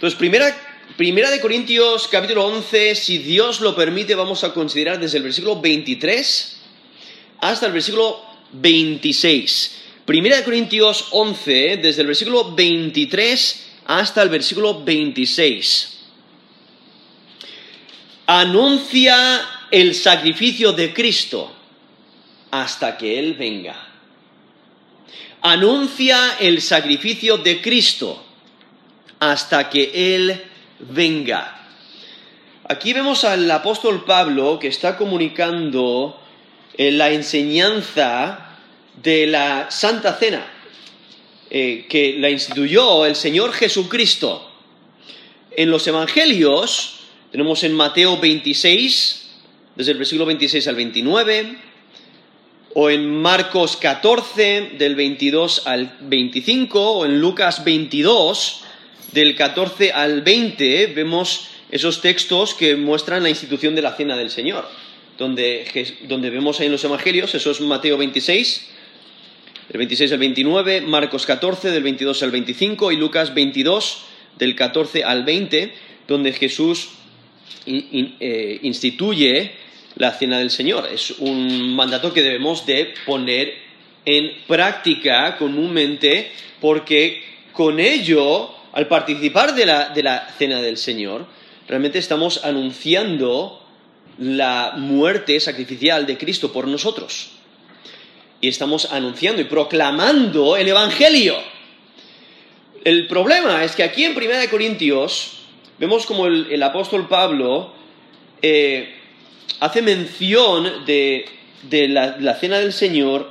Entonces, primera, primera de Corintios capítulo 11, si Dios lo permite, vamos a considerar desde el versículo 23 hasta el versículo 26. Primera de Corintios 11, desde el versículo 23 hasta el versículo 26. Anuncia el sacrificio de Cristo hasta que Él venga. Anuncia el sacrificio de Cristo hasta que Él venga. Aquí vemos al apóstol Pablo que está comunicando eh, la enseñanza de la Santa Cena, eh, que la instituyó el Señor Jesucristo. En los Evangelios, tenemos en Mateo 26, desde el versículo 26 al 29, o en Marcos 14, del 22 al 25, o en Lucas 22, del 14 al 20, vemos esos textos que muestran la institución de la cena del Señor, donde, donde vemos ahí en los Evangelios, eso es Mateo 26, del 26 al 29, Marcos 14, del 22 al 25, y Lucas 22, del 14 al 20, donde Jesús eh, instituye la cena del Señor. Es un mandato que debemos de poner en práctica comúnmente porque con ello, al participar de la, de la cena del Señor, realmente estamos anunciando la muerte sacrificial de Cristo por nosotros. Y estamos anunciando y proclamando el Evangelio. El problema es que aquí en 1 Corintios vemos como el, apóstol Pablo eh, hace mención de, la, cena del Señor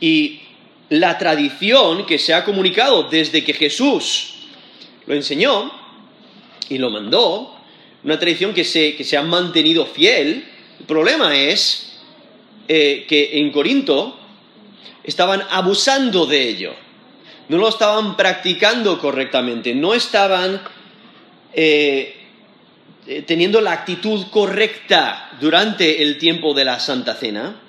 y la tradición que se ha comunicado desde que Jesús lo enseñó y lo mandó, una tradición que se, que se ha mantenido fiel. El problema es eh, que en Corinto estaban abusando de ello, no lo estaban practicando correctamente, no estaban eh, eh, teniendo la actitud correcta durante el tiempo de la Santa Cena.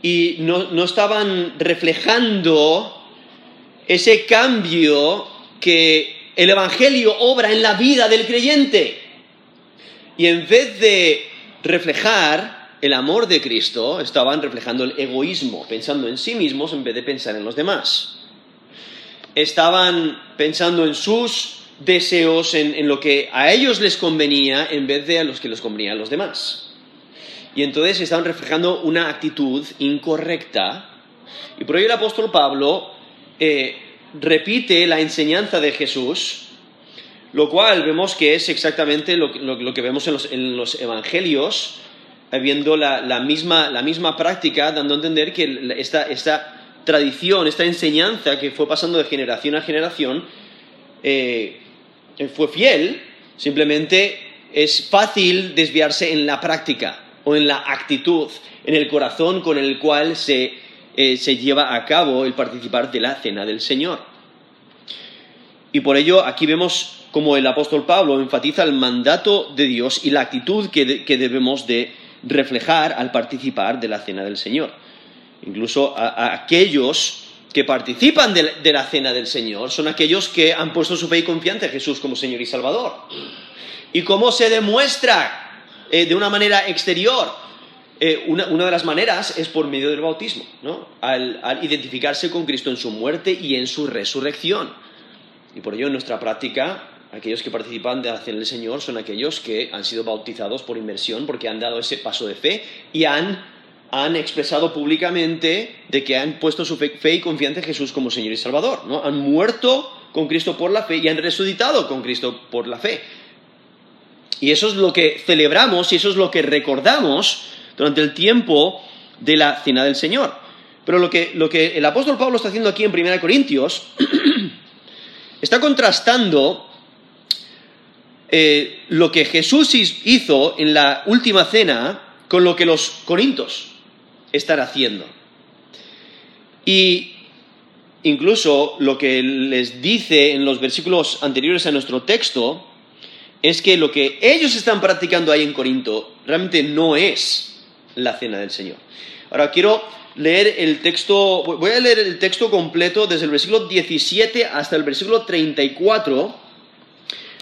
Y no, estaban reflejando ese cambio que el Evangelio obra en la vida del creyente. Y en vez de reflejar el amor de Cristo, estaban reflejando el egoísmo, pensando en sí mismos en vez de pensar en los demás. Estaban pensando en sus deseos en, lo que a ellos les convenía en vez de a los que les convenía a los demás. Y entonces estaban reflejando una actitud incorrecta. Y por ello el apóstol Pablo eh, repite la enseñanza de Jesús, lo cual vemos que es exactamente lo, que vemos en los, evangelios, habiendo la, misma, la, misma, práctica, dando a entender que esta, tradición, esta enseñanza que fue pasando de generación a generación, eh, fue fiel, simplemente es fácil desviarse en la práctica o en la actitud, en el corazón con el cual se, eh, lleva a cabo el participar de la cena del Señor. Y por ello aquí vemos como el apóstol Pablo enfatiza el mandato de Dios y la actitud que, debemos de reflejar al participar de la cena del Señor. Incluso a aquellos que participan de, la cena del Señor son aquellos que han puesto su fe y confianza en Jesús como Señor y Salvador. ¿Y cómo se demuestra eh, de una manera exterior? Eh, una, de las maneras es por medio del bautismo, ¿no? al, identificarse con Cristo en su muerte y en su resurrección. Y por ello en nuestra práctica aquellos que participan de la cena del Señor son aquellos que han sido bautizados por inmersión porque han dado ese paso de fe y han han expresado públicamente de que han puesto su fe, y confianza en Jesús como Señor y Salvador, ¿no? Han muerto con Cristo por la fe y han resucitado con Cristo por la fe. Y eso es lo que celebramos y eso es lo que recordamos durante el tiempo de la cena del Señor. Pero lo que, lo que el apóstol Pablo está haciendo aquí en 1 Corintios está contrastando eh, lo que Jesús hizo en la última cena con lo que los corintos estar haciendo. Y incluso lo que les dice en los versículos anteriores a nuestro texto es que lo que ellos están practicando ahí en Corinto realmente no es la cena del Señor. Ahora quiero leer el texto, voy a leer el texto completo desde el versículo 17 hasta el versículo 34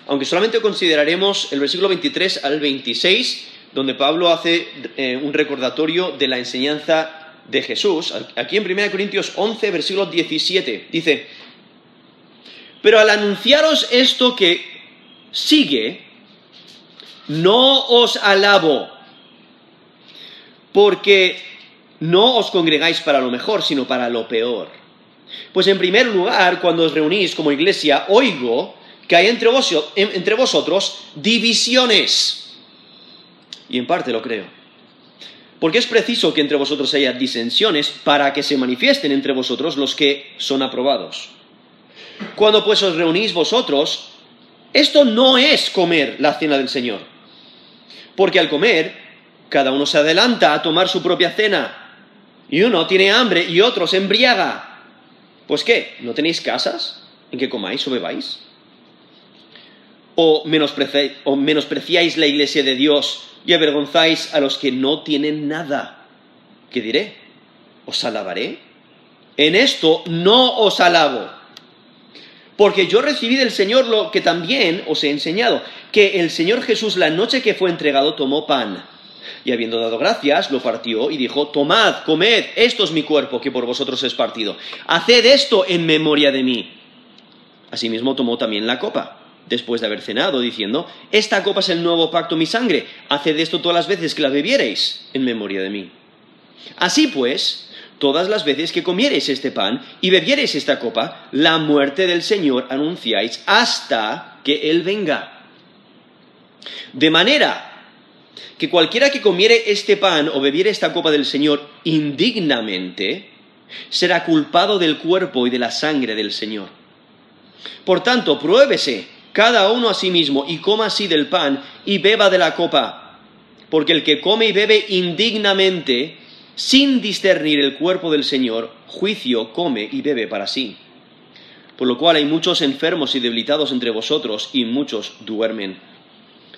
aunque solamente consideraremos el versículo 23 al 26, donde Pablo hace eh, un recordatorio de la enseñanza de Jesús. Aquí en 1 Corintios 11, versículo 17, dice, pero al anunciaros esto que sigue, no os alabo, porque no os congregáis para lo mejor, sino para lo peor. Pues en primer lugar, cuando os reunís como iglesia, oigo que hay entre, entre vosotros divisiones. Y en parte lo creo. Porque es preciso que entre vosotros haya disensiones para que se manifiesten entre vosotros los que son aprobados. Cuando pues os reunís vosotros, esto no es comer la cena del Señor. Porque al comer, cada uno se adelanta a tomar su propia cena. Y uno tiene hambre y otro se embriaga. Pues qué, ¿no tenéis casas en que comáis o bebáis? ¿O menospreciáis la iglesia de Dios y avergonzáis a los que no tienen nada? ¿Qué diré? ¿Os alabaré? En esto no os alabo porque yo recibí del Señor lo que también os he enseñado, que el Señor Jesús la noche que fue entregado tomó pan. Y habiendo dado gracias, lo partió y dijo, tomad, comed, esto es mi cuerpo que por vosotros es partido. Haced esto en memoria de mí. Asimismo tomó también la copa, después de haber cenado, diciendo, esta copa es el nuevo pacto, mi sangre. Haced esto todas las veces que la bebiereis en memoria de mí. Así pues, todas las veces que comiereis este pan y bebiereis esta copa, la muerte del Señor anunciáis hasta que Él venga. De manera que cualquiera que comiere este pan o bebiere esta copa del Señor indignamente, será culpado del cuerpo y de la sangre del Señor. Por tanto, pruébese cada uno a sí mismo y coma así del pan y beba de la copa, porque el que come y bebe indignamente, sin discernir el cuerpo del Señor, juicio come y bebe para sí. Por lo cual hay muchos enfermos y debilitados entre vosotros, y muchos duermen.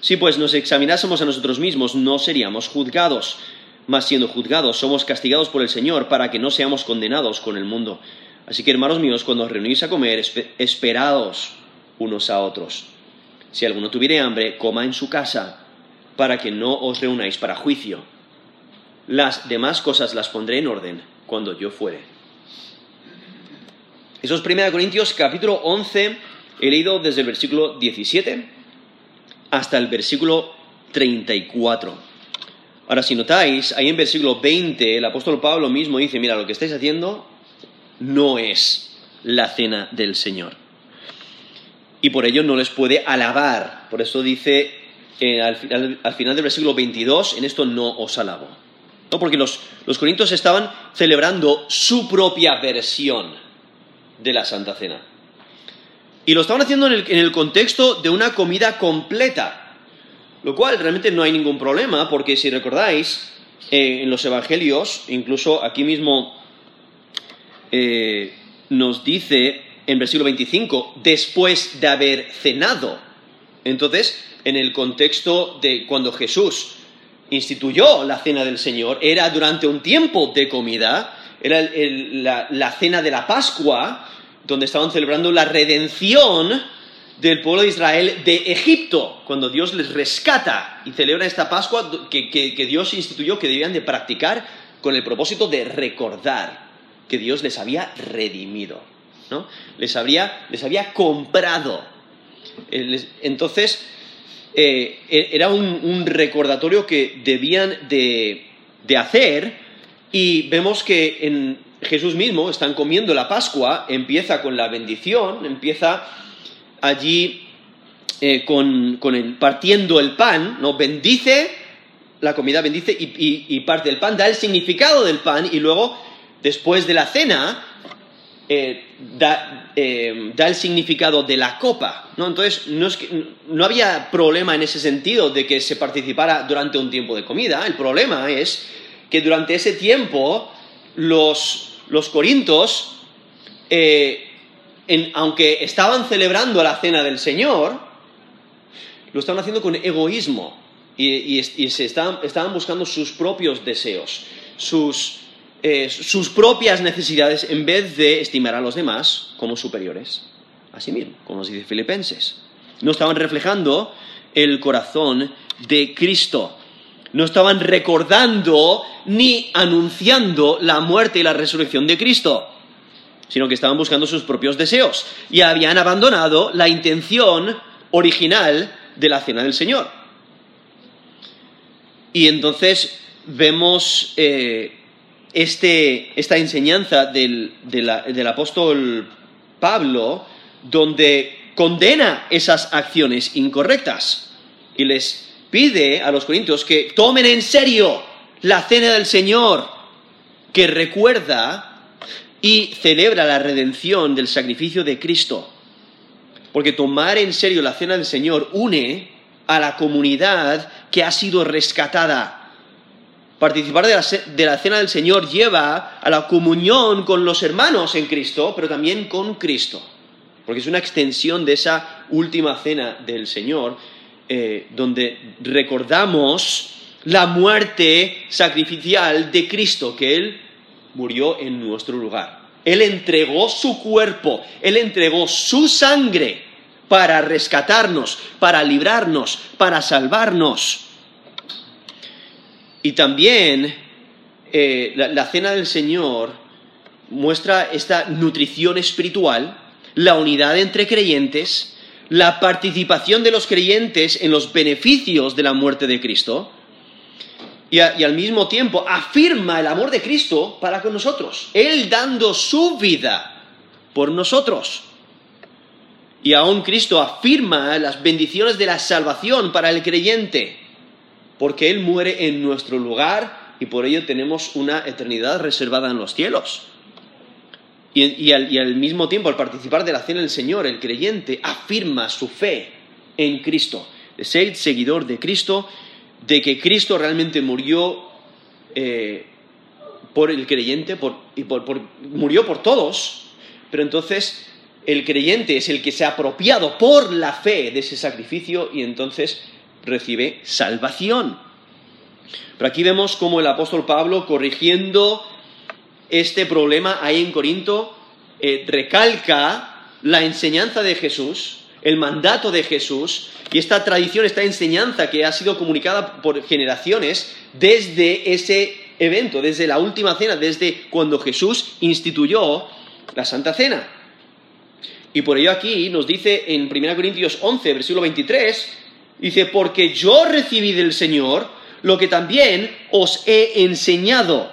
Si pues nos examinásemos a nosotros mismos, no seríamos juzgados, mas siendo juzgados somos castigados por el Señor para que no seamos condenados con el mundo. Así que, hermanos míos, cuando os reunís a comer, esperaos unos a otros. Si alguno tuviere hambre, coma en su casa, para que no os reunáis para juicio. Las demás cosas las pondré en orden cuando yo fuere. Eso es 1 Corintios capítulo 11, he leído desde el versículo 17 hasta el versículo 34. Ahora, si notáis, ahí en versículo 20, el apóstol Pablo mismo dice, mira, lo que estáis haciendo no es la cena del Señor. Y por ello no les puede alabar. Por eso dice eh, al, final, del versículo 22, en esto no os alabo. ¿no? Porque los, los corintios estaban celebrando su propia versión de la Santa Cena. Y lo estaban haciendo en el, contexto de una comida completa, lo cual realmente no hay ningún problema, porque si recordáis, eh, en los Evangelios, incluso aquí mismo eh, nos dice en versículo 25, después de haber cenado. Entonces, en el contexto de cuando Jesús instituyó la cena del Señor, era durante un tiempo de comida, era la, cena de la Pascua, donde estaban celebrando la redención del pueblo de Israel de Egipto, cuando Dios les rescata y celebra esta Pascua que, Dios instituyó que debían de practicar con el propósito de recordar que Dios les había redimido, ¿no? les, había, les había comprado. Entonces, eh, e-, era un, recordatorio que debían de, hacer y vemos que en Jesús mismo están comiendo la Pascua, empieza con la bendición, empieza allí eh, con, el, partiendo el pan, ¿no? bendice la comida, bendice y parte el pan, da el significado del pan y luego, después de la cena, eh, eh, da, el significado de la copa. ¿no? Entonces, no, había problema en ese sentido de que se participara durante un tiempo de comida. El problema es que durante ese tiempo los, los corintos, eh, aunque estaban celebrando la cena del Señor, lo estaban haciendo con egoísmo y, se estaban buscando sus propios deseos, sus, eh, sus propias necesidades en vez de estimar a los demás como superiores a sí mismo, como nos dice Filipenses. no estaban reflejando el corazón de Cristo. No estaban recordando ni anunciando la muerte y la resurrección de Cristo, sino que estaban buscando sus propios deseos y habían abandonado la intención original de la cena del Señor. Y entonces vemos eh, este, esta enseñanza del, del apóstol Pablo, donde condena esas acciones incorrectas y les pide a los corintios que tomen en serio la cena del Señor, que recuerda y celebra la redención del sacrificio de Cristo. Porque tomar en serio la cena del Señor une a la comunidad que ha sido rescatada. Participar de la, de la, cena del Señor lleva a la comunión con los hermanos en Cristo, pero también con Cristo. Porque es una extensión de esa última cena del Señor, eh, donde recordamos la muerte sacrificial de Cristo, que Él murió en nuestro lugar. Él entregó su cuerpo, Él entregó su sangre para rescatarnos, para librarnos, para salvarnos. Y también eh, la, cena del Señor muestra esta nutrición espiritual, la unidad entre creyentes, la participación de los creyentes en los beneficios de la muerte de Cristo y, al mismo tiempo afirma el amor de Cristo para con nosotros, Él dando su vida por nosotros. Y aún Cristo afirma las bendiciones de la salvación para el creyente, porque Él muere en nuestro lugar y por ello tenemos una eternidad reservada en los cielos. Y, al, mismo tiempo, al participar de la cena del Señor, el creyente afirma su fe en Cristo, de ser seguidor de Cristo, de que Cristo realmente murió eh, por el creyente y murió por todos, pero entonces el creyente es el que se ha apropiado por la fe de ese sacrificio y entonces recibe salvación. Pero aquí vemos cómo el apóstol Pablo, corrigiendo este problema ahí en Corinto, eh, recalca la enseñanza de Jesús, el mandato de Jesús y esta tradición, esta enseñanza que ha sido comunicada por generaciones desde ese evento, desde la última cena, desde cuando Jesús instituyó la Santa Cena. Y por ello aquí nos dice en 1 Corintios 11, versículo 23, dice, porque yo recibí del Señor lo que también os he enseñado,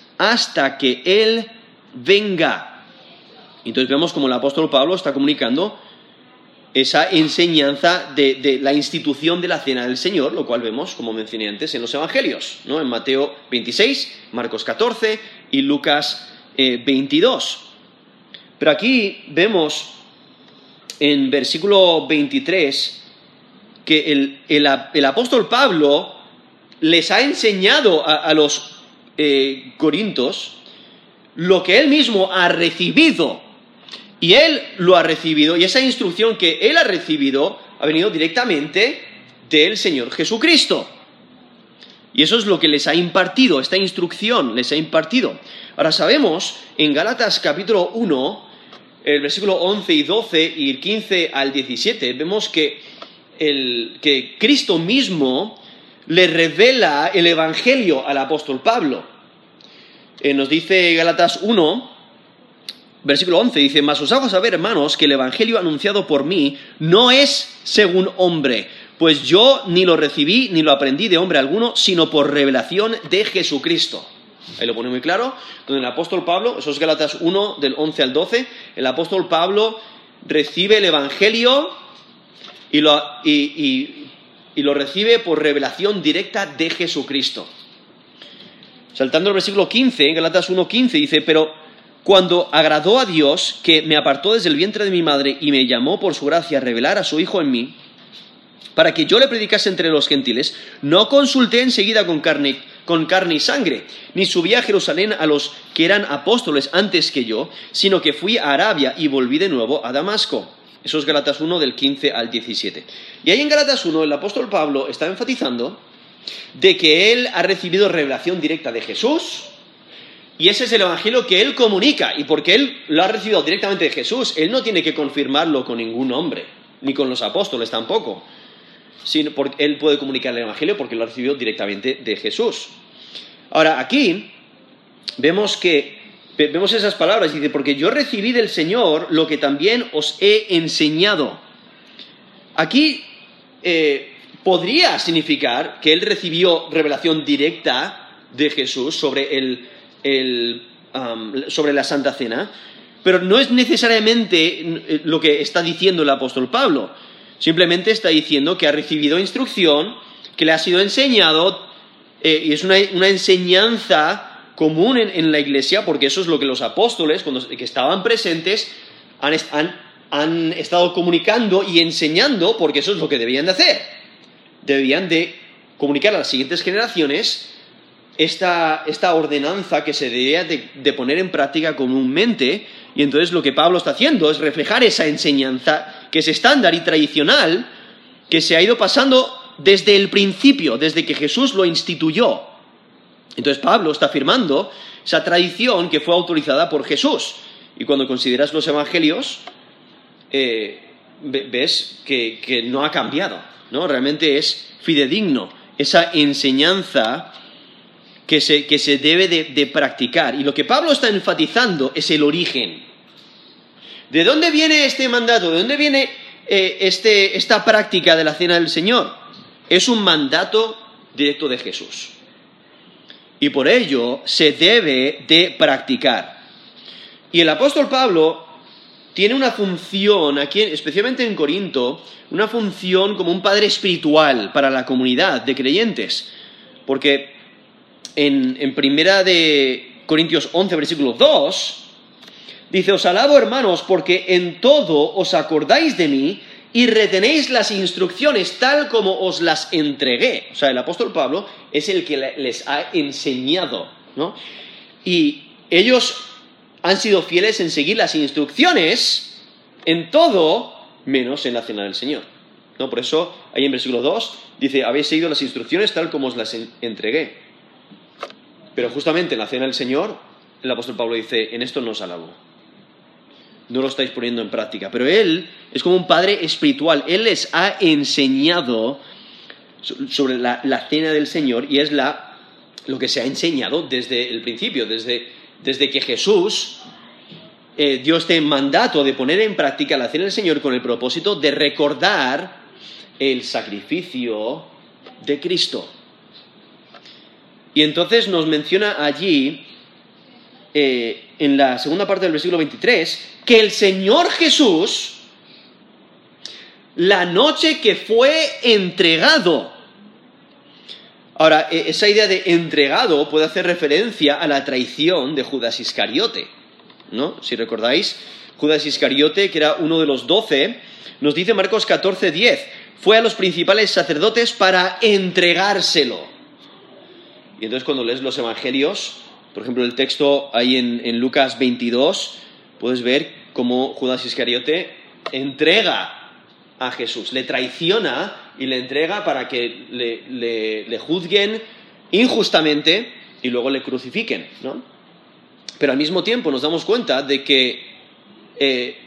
hasta que Él venga. Entonces vemos como el apóstol Pablo está comunicando esa enseñanza de, la institución de la cena del Señor, lo cual vemos, como mencioné antes, en los Evangelios, ¿no? en Mateo 26, Marcos 14 y Lucas 22. Eh, pero aquí vemos en versículo 23 que el, apóstol Pablo les ha enseñado a, los eh, corintos lo que él mismo ha recibido. Y él lo ha recibido, y esa instrucción que él ha recibido ha venido directamente del Señor Jesucristo. Y eso es lo que les ha impartido, esta instrucción les ha impartido. Ahora sabemos en Gálatas capítulo 1, el versículo 11 y 12 y el 15 al 17, vemos que, el, que Cristo mismo le revela el Evangelio al apóstol Pablo. Eh, nos dice Galatas 1, versículo 11, dice, mas os hago saber, hermanos, que el Evangelio anunciado por mí no es según hombre, pues yo ni lo recibí ni lo aprendí de hombre alguno, sino por revelación de Jesucristo. Ahí lo pone muy claro, donde el apóstol Pablo, eso es Galatas 1 del 11 al 12, el apóstol Pablo recibe el Evangelio y lo, y, lo recibe por revelación directa de Jesucristo. Saltando al versículo 15, Galatas 1.15 dice, pero cuando agradó a Dios, que me apartó desde el vientre de mi madre y me llamó por su gracia a revelar a su Hijo en mí, para que yo le predicase entre los gentiles, no consulté enseguida con carne, con carne y sangre, ni subí a Jerusalén a los que eran apóstoles antes que yo, sino que fui a Arabia y volví de nuevo a Damasco. Eso es Galatas 1 del 15 al 17. Y ahí en Galatas 1 el apóstol Pablo está enfatizando de que él ha recibido revelación directa de Jesús, y ese es el Evangelio que él comunica, y porque él lo ha recibido directamente de Jesús, él no tiene que confirmarlo con ningún hombre, ni con los apóstoles tampoco sino porque él puede comunicar el Evangelio porque lo ha recibido directamente de Jesús. Ahora, aquí vemos que vemos esas palabras, dice, porque yo recibí del Señor lo que también os he enseñado. Aquí eh, podría significar que él recibió revelación directa de Jesús sobre, el, sobre la Santa Cena, pero no es necesariamente lo que está diciendo el apóstol Pablo. Simplemente está diciendo que ha recibido instrucción, que le ha sido enseñado, eh, y es una, enseñanza común en, la iglesia, porque eso es lo que los apóstoles, cuando que estaban presentes, han, estado comunicando y enseñando, porque eso es lo que debían de hacer. Debían de comunicar a las siguientes generaciones esta, ordenanza que se debía de poner en práctica comúnmente, y entonces lo que Pablo está haciendo es reflejar esa enseñanza que es estándar y tradicional, que se ha ido pasando desde el principio, desde que Jesús lo instituyó. Entonces Pablo está afirmando esa tradición que fue autorizada por Jesús. Y cuando consideras los evangelios, eh, ves que, no ha cambiado, ¿no? Realmente es fidedigno esa enseñanza que se, debe de practicar. Y lo que Pablo está enfatizando es el origen. ¿De dónde viene este mandato? ¿De dónde viene eh, este, esta práctica de la cena del Señor? Es un mandato directo de Jesús. Y por ello se debe de practicar. Y el apóstol Pablo tiene una función, aquí, especialmente en Corinto, una función como un padre espiritual para la comunidad de creyentes. Porque en, primera de Corintios 11, versículo 2, Dice, os alabo hermanos porque en todo os acordáis de mí y retenéis las instrucciones tal como os las entregué. O sea, el apóstol Pablo es el que les ha enseñado, ¿no? Y ellos han sido fieles en seguir las instrucciones en todo menos en la cena del Señor. ¿no? Por eso, ahí en versículo 2 dice, habéis seguido las instrucciones tal como os las entregué. Pero justamente en la cena del Señor, el apóstol Pablo dice, en esto no os alabo no lo estáis poniendo en práctica. Pero Él es como un padre espiritual. Él les ha enseñado sobre la, cena del Señor y es la, lo que se ha enseñado desde el principio, desde, desde que Jesús eh, dio este mandato de poner en práctica la cena del Señor con el propósito de recordar el sacrificio de Cristo. Y entonces nos menciona allí eh, en la segunda parte del versículo 23 que el Señor Jesús, la noche que fue entregado, ahora, e, esa idea de entregado puede hacer referencia a la traición de Judas Iscariote, ¿no? Si recordáis, Judas Iscariote, que era uno de los doce, nos dice Marcos 14, 10, fue a los principales sacerdotes para entregárselo. Y entonces cuando lees los evangelios, por ejemplo, el texto ahí en, Lucas 22, puedes ver cómo Judas Iscariote entrega a Jesús, le traiciona y le entrega para que le, juzguen injustamente y luego le crucifiquen, ¿no? Pero al mismo tiempo nos damos cuenta de que eh,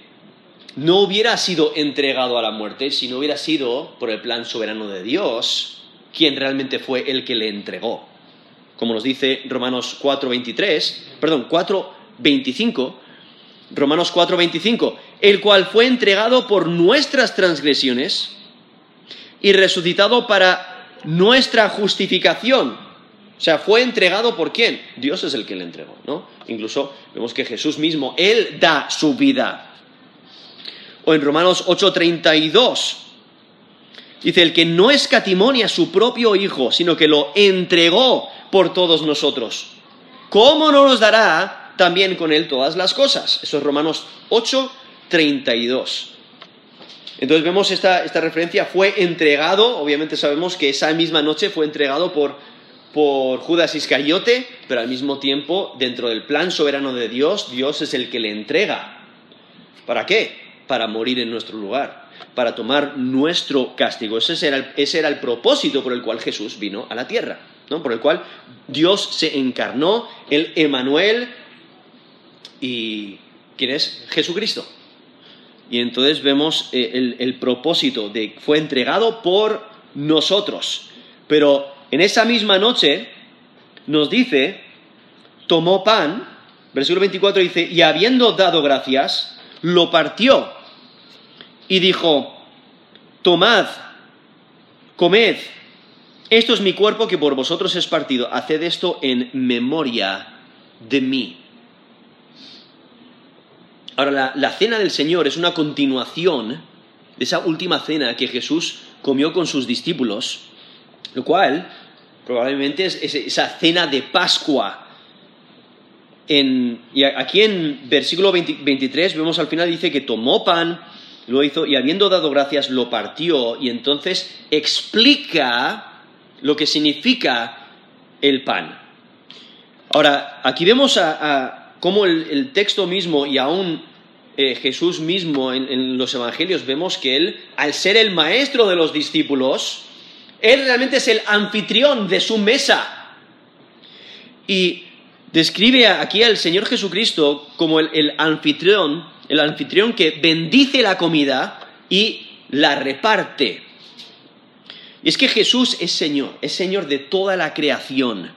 no hubiera sido entregado a la muerte si no hubiera sido por el plan soberano de Dios quien realmente fue el que le entregó como nos dice Romanos 4.23, perdón, 4.25, Romanos 4.25, el cual fue entregado por nuestras transgresiones y resucitado para nuestra justificación. O sea, fue entregado por quién? Dios es el que le entregó, ¿no? Incluso vemos que Jesús mismo, Él da su vida. O en Romanos 8:32, dice, el que no escatimonia a su propio Hijo, sino que lo entregó por todos nosotros. ¿Cómo no nos dará también con Él todas las cosas? Eso es Romanos 8, 32. Entonces vemos esta, esta referencia, fue entregado, obviamente sabemos que esa misma noche fue entregado por, por Judas Iscariote, pero al mismo tiempo, dentro del plan soberano de Dios, Dios es el que le entrega. ¿Para qué? Para morir en nuestro lugar, para tomar nuestro castigo. Ese era el, ese era el propósito por el cual Jesús vino a la tierra, ¿no? por el cual Dios se encarnó, el Emanuel, y ¿quién es? Jesucristo. Y entonces vemos eh, el, el propósito de fue entregado por nosotros. Pero en esa misma noche nos dice, tomó pan, versículo 24 dice, y habiendo dado gracias, lo partió y dijo, tomad, comed, esto es mi cuerpo que por vosotros es partido, haced esto en memoria de mí. Ahora, la, la, cena del Señor es una continuación de esa última cena que Jesús comió con sus discípulos, lo cual probablemente es, es esa cena de Pascua. En, y aquí en versículo 20, 23 vemos al final dice que tomó pan, lo hizo y habiendo dado gracias lo partió y entonces explica lo que significa el pan. Ahora, aquí vemos a cómo el, texto mismo y aún eh, Jesús mismo en, en, los evangelios vemos que él, al ser el maestro de los discípulos, él realmente es el anfitrión de su mesa. Y describe aquí al Señor Jesucristo como el, el anfitrión, el anfitrión que bendice la comida y la reparte. Y es que Jesús es Señor, es Señor de toda la creación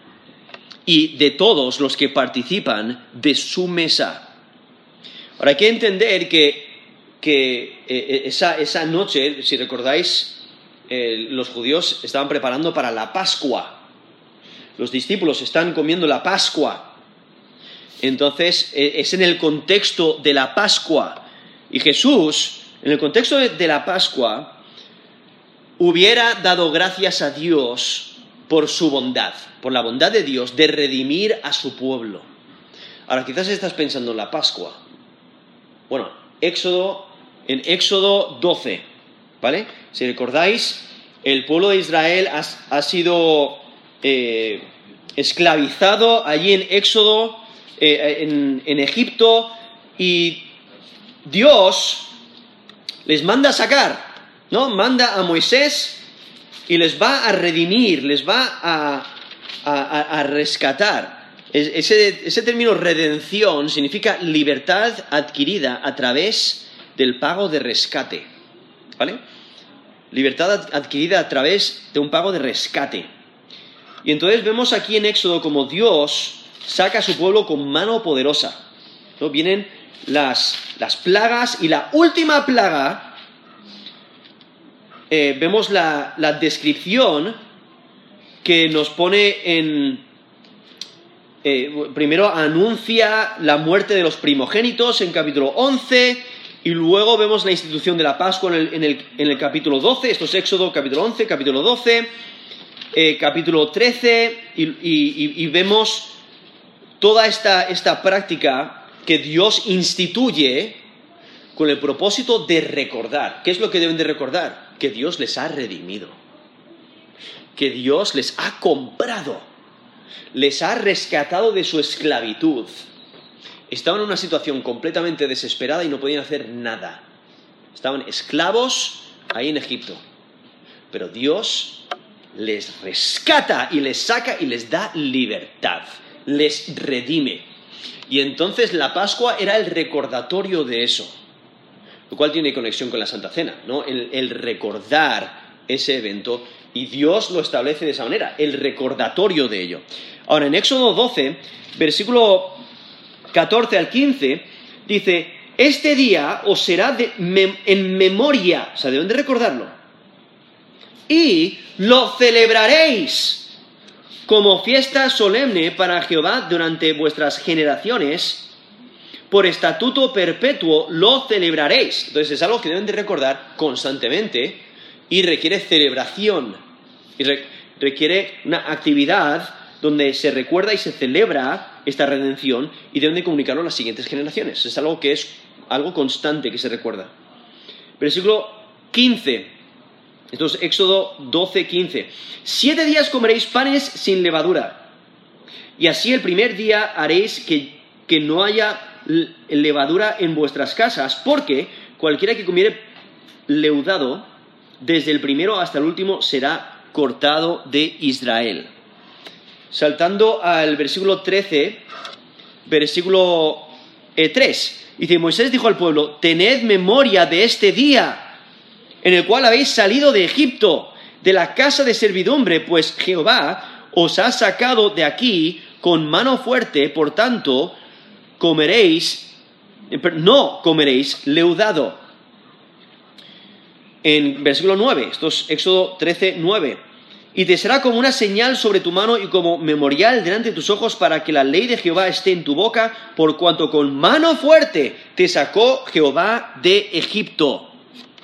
y de todos los que participan de su mesa. Ahora hay que entender que, que eh, esa, esa, noche, si recordáis, eh, los judíos estaban preparando para la Pascua. Los discípulos están comiendo la Pascua. Entonces eh, es en el contexto de la Pascua. Y Jesús, en el contexto de la Pascua, hubiera dado gracias a Dios por su bondad, por la bondad de Dios de redimir a su pueblo. Ahora quizás estás pensando en la Pascua. Bueno, Éxodo, en Éxodo 12, ¿vale? Si recordáis, el pueblo de Israel ha, ha sido eh, esclavizado allí en Éxodo, eh, en, en Egipto, y Dios les manda a sacar, ¿no? Manda a Moisés y les va a redimir, les va a, a, rescatar. Ese, ese, término redención significa libertad adquirida a través del pago de rescate. ¿Vale? Libertad adquirida a través de un pago de rescate. Y entonces vemos aquí en Éxodo como Dios saca a su pueblo con mano poderosa. ¿no? Vienen las, las plagas y la última plaga eh, vemos la, la, descripción que nos pone en... Eh, primero anuncia la muerte de los primogénitos en capítulo 11 y luego vemos la institución de la Pascua en el, en el, en el capítulo 12, esto es Éxodo capítulo 11, capítulo 12, eh, capítulo 13 y, y, vemos toda esta, esta práctica que Dios instituye con el propósito de recordar. ¿Qué es lo que deben de recordar? Que Dios les ha redimido, que Dios les ha comprado, les ha rescatado de su esclavitud. Estaban en una situación completamente desesperada y no podían hacer nada. Estaban esclavos ahí en Egipto. Pero Dios les rescata y les saca y les da libertad, les redime. Y entonces la Pascua era el recordatorio de eso lo cual tiene conexión con la Santa Cena, ¿no? El, recordar ese evento y Dios lo establece de esa manera, el recordatorio de ello. Ahora, en Éxodo 12, versículo 14 al 15, dice, este día os será en memoria, o sea, deben de recordarlo, y lo celebraréis como fiesta solemne para Jehová durante vuestras generaciones por estatuto perpetuo lo celebraréis. Entonces es algo que deben de recordar constantemente y requiere celebración. Y re requiere una actividad donde se recuerda y se celebra esta redención y deben de comunicarlo a las siguientes generaciones. Es algo que es algo constante que se recuerda. Versículo 15. Esto es Éxodo 12, 15. Siete días comeréis panes sin levadura. Y así el primer día haréis que, que no haya levadura en vuestras casas, porque cualquiera que comiere leudado, desde el primero hasta el último, será cortado de Israel. Saltando al versículo 13, versículo 3. Eh, Dice, Moisés dijo al pueblo, tened memoria de este día en el cual habéis salido de Egipto, de la casa de servidumbre, pues Jehová os ha sacado de aquí con mano fuerte, por tanto, comeréis, eh, no comeréis leudado. En versículo 9, esto es Éxodo 13, 9. Y te será como una señal sobre tu mano y como memorial delante de tus ojos para que la ley de Jehová esté en tu boca, por cuanto con mano fuerte te sacó Jehová de Egipto.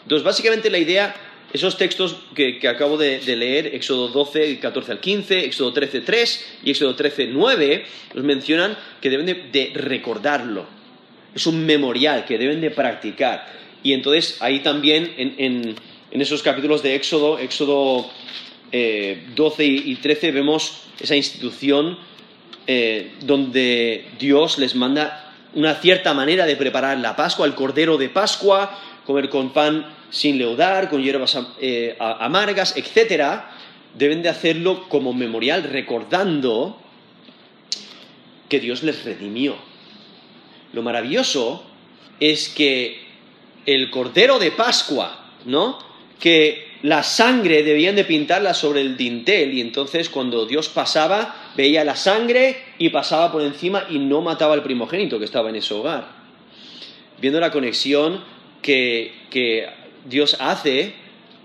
Entonces, básicamente la idea, esos textos que, acabo de, leer, Éxodo 12, 14 al 15, Éxodo 13, 3 y Éxodo 13, 9, nos mencionan que deben de, recordarlo. Es un memorial que deben de practicar. Y entonces ahí también en, esos capítulos de Éxodo, Éxodo 12 eh, y 13, vemos esa institución eh, donde Dios les manda una cierta manera de preparar la Pascua, el Cordero de Pascua, comer con pan sin leudar, con hierbas eh, amargas, etc., deben de hacerlo como memorial, recordando que Dios les redimió. Lo maravilloso es que el cordero de Pascua, ¿no? Que la sangre debían de pintarla sobre el dintel y entonces cuando Dios pasaba veía la sangre y pasaba por encima y no mataba al primogénito que estaba en ese hogar. Viendo la conexión que, Dios hace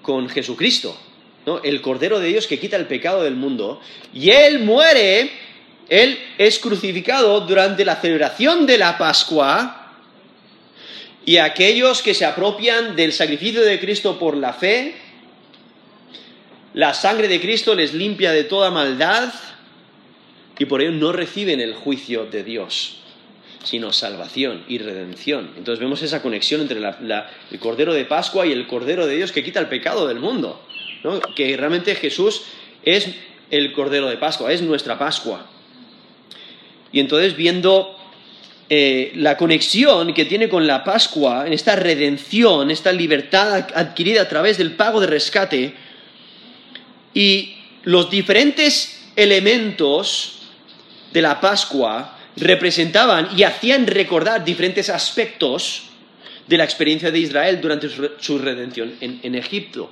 con Jesucristo, el Cordero de Dios que quita el pecado del mundo, y Él muere, Él es crucificado durante la celebración de la Pascua, y aquellos que se apropian del sacrificio de Cristo por la fe, la sangre de Cristo les limpia de toda maldad y por ello no reciben el juicio de Dios sino salvación y redención. Entonces vemos esa conexión entre el Cordero de Pascua y el Cordero de Dios que quita el pecado del mundo. Que realmente Jesús es el Cordero de Pascua, es nuestra Pascua. Y entonces viendo eh, la conexión que tiene con la Pascua, en esta redención, esta libertad adquirida a través del pago de rescate, y los diferentes elementos de la Pascua representaban y hacían recordar diferentes aspectos de la experiencia de Israel durante su redención en, Egipto.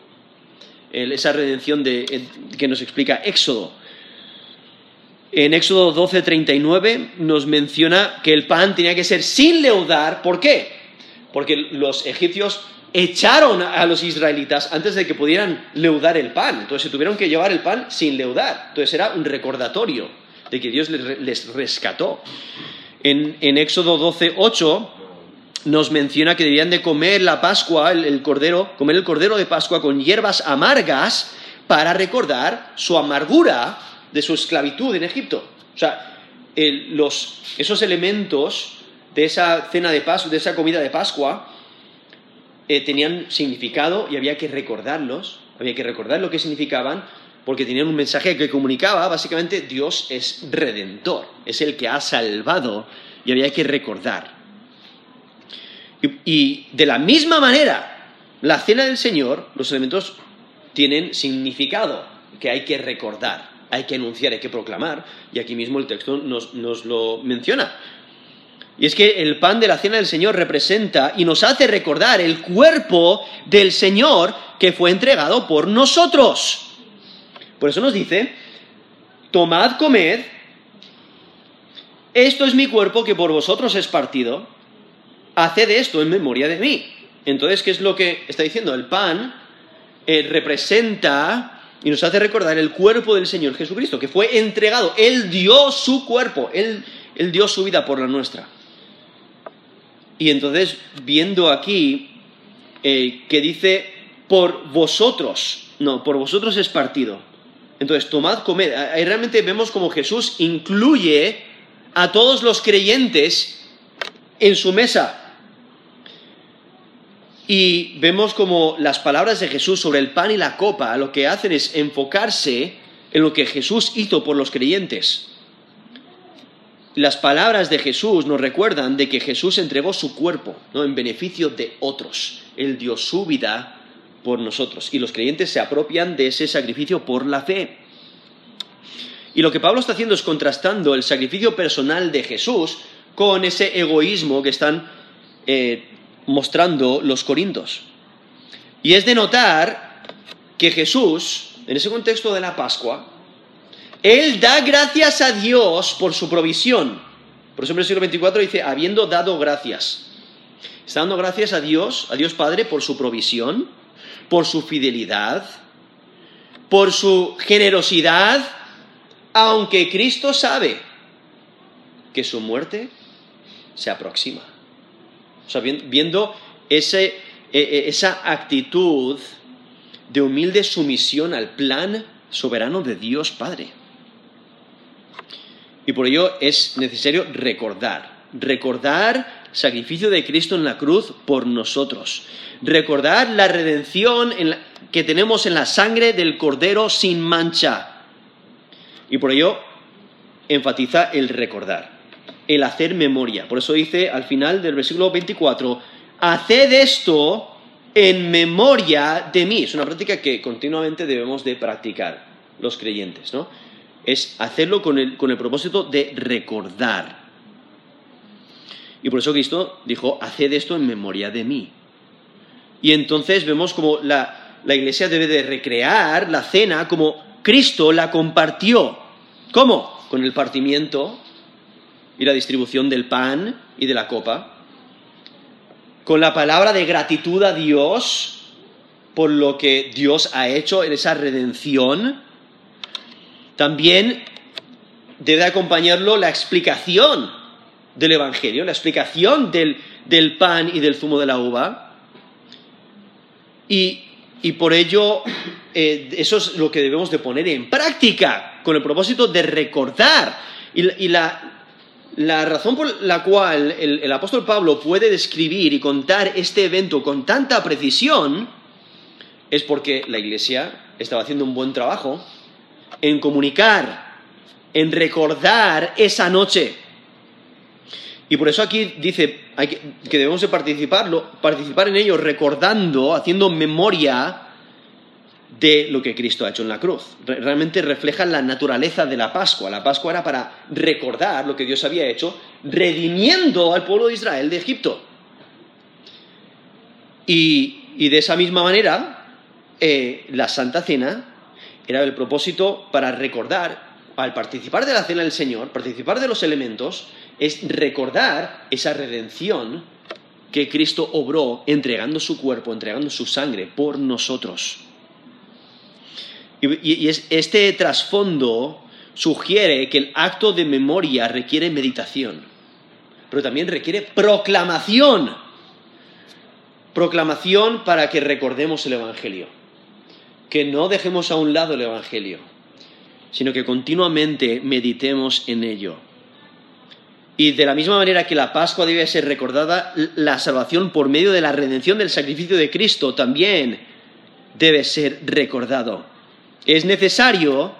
esa redención que nos explica Éxodo. En Éxodo 12:39 nos menciona que el pan tenía que ser sin leudar. ¿Por qué? Porque los egipcios echaron a los israelitas antes de que pudieran leudar el pan. Entonces se tuvieron que llevar el pan sin leudar. Entonces era un recordatorio de que Dios les, rescató. En, Éxodo 12, 8 nos menciona que debían de comer la Pascua, el, cordero, comer el cordero de Pascua con hierbas amargas para recordar su amargura de su esclavitud en Egipto. O sea, esos elementos de esa cena de Pascua, de esa comida de Pascua, eh, tenían significado y había que recordarlos, había que recordar lo que significaban porque tenían un mensaje que comunicaba, básicamente Dios es redentor, es el que ha salvado y había que recordar. Y, de la misma manera, la cena del Señor, los elementos tienen significado que hay que recordar, hay que anunciar, hay que proclamar, y aquí mismo el texto nos, nos lo menciona. Y es que el pan de la cena del Señor representa y nos hace recordar el cuerpo del Señor que fue entregado por nosotros. Por eso nos dice, tomad, comed, esto es mi cuerpo que por vosotros es partido, haced esto en memoria de mí. Entonces, ¿qué es lo que está diciendo? El pan eh, representa y nos hace recordar el cuerpo del Señor Jesucristo, que fue entregado. Él dio su cuerpo, Él, dio su vida por la nuestra. Y entonces, viendo aquí eh, que dice, por vosotros, no, por vosotros es partido. Entonces, tomad, comed. Ahí realmente vemos como Jesús incluye a todos los creyentes en su mesa. Y vemos como las palabras de Jesús sobre el pan y la copa lo que hacen es enfocarse en lo que Jesús hizo por los creyentes. Las palabras de Jesús nos recuerdan de que Jesús entregó su cuerpo ¿no? en beneficio de otros. Él dio su vida por nosotros. Y los creyentes se apropian de ese sacrificio por la fe. Y lo que Pablo está haciendo es contrastando el sacrificio personal de Jesús con ese egoísmo que están eh, mostrando los corintos. Y es de notar que Jesús, en ese contexto de la Pascua, Él da gracias a Dios por su provisión. Por eso en el versículo 24 dice, habiendo dado gracias. Está dando gracias a Dios, a Dios Padre, por su provisión, por su fidelidad, por su generosidad, aunque Cristo sabe que su muerte se aproxima. O sea, viendo e, e, esa actitud de humilde sumisión al plan soberano de Dios Padre. Y por ello es necesario recordar, recordar sacrificio de Cristo en la cruz por nosotros, recordar la redención que tenemos en la sangre del Cordero sin mancha. Y por ello enfatiza el recordar el hacer memoria. Por eso dice al final del versículo 24, haced esto en memoria de mí. Es una práctica que continuamente debemos de practicar los creyentes, ¿no? Es hacerlo con el, propósito de recordar. Y por eso Cristo dijo, haced esto en memoria de mí. Y entonces vemos como la, la iglesia debe de recrear la cena como Cristo la compartió. ¿Cómo? Con el partimiento y la distribución del pan y de la copa, con la palabra de gratitud a Dios por lo que Dios ha hecho en esa redención, también debe acompañarlo la explicación del Evangelio, la explicación del, pan y del zumo de la uva. Y, por ello, eh, eso es lo que debemos de poner en práctica, con el propósito de recordar. y la, la razón por la cual el, apóstol Pablo puede describir y contar este evento con tanta precisión es porque la iglesia estaba haciendo un buen trabajo en comunicar, en recordar esa noche. Y por eso aquí dice que, debemos de participar en ello recordando, haciendo memoria de lo que Cristo ha hecho en la cruz. Realmente refleja la naturaleza de la Pascua. La Pascua era para recordar lo que Dios había hecho, redimiendo al pueblo de Israel de Egipto. Y, de esa misma manera, eh, la Santa Cena era el propósito para recordar, al participar de la Cena del Señor, participar de los elementos, es recordar esa redención que Cristo obró entregando su cuerpo, entregando su sangre por nosotros. Y, este trasfondo sugiere que el acto de memoria requiere meditación, pero también requiere proclamación. Proclamación para que recordemos el Evangelio. Que no dejemos a un lado el Evangelio, sino que continuamente meditemos en ello. Y de la misma manera que la Pascua debe ser recordada, la salvación por medio de la redención del sacrificio de Cristo también debe ser recordado. Es necesario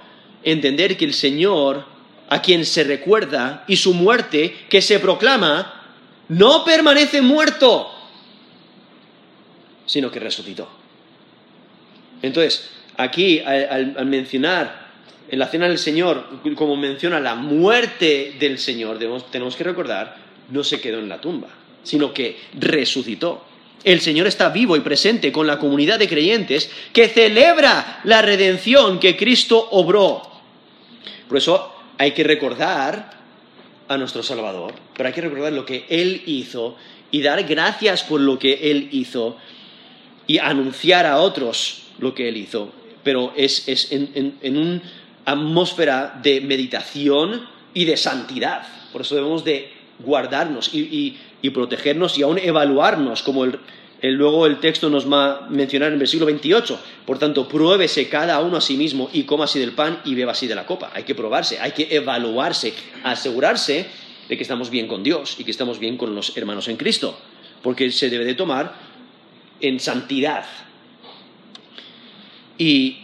entender que el Señor, a quien se recuerda, y su muerte, que se proclama, no permanece muerto, sino que resucitó. Entonces, aquí, al, mencionar en la cena del Señor, como menciona la muerte del Señor, tenemos que recordar, no se quedó en la tumba, sino que resucitó. El Señor está vivo y presente con la comunidad de creyentes que celebra la redención que Cristo obró. Por eso hay que recordar a nuestro Salvador, pero hay que recordar lo que Él hizo y dar gracias por lo que Él hizo y anunciar a otros lo que Él hizo. Pero es, en, una atmósfera de meditación y de santidad. Por eso debemos de guardarnos y protegernos y aún evaluarnos, como el, luego el texto nos va a mencionar en el versículo 28. Por tanto, pruébese cada uno a sí mismo y coma así del pan y beba así de la copa. Hay que probarse, hay que evaluarse, asegurarse de que estamos bien con Dios y que estamos bien con los hermanos en Cristo. Porque se debe de tomar en santidad. Y,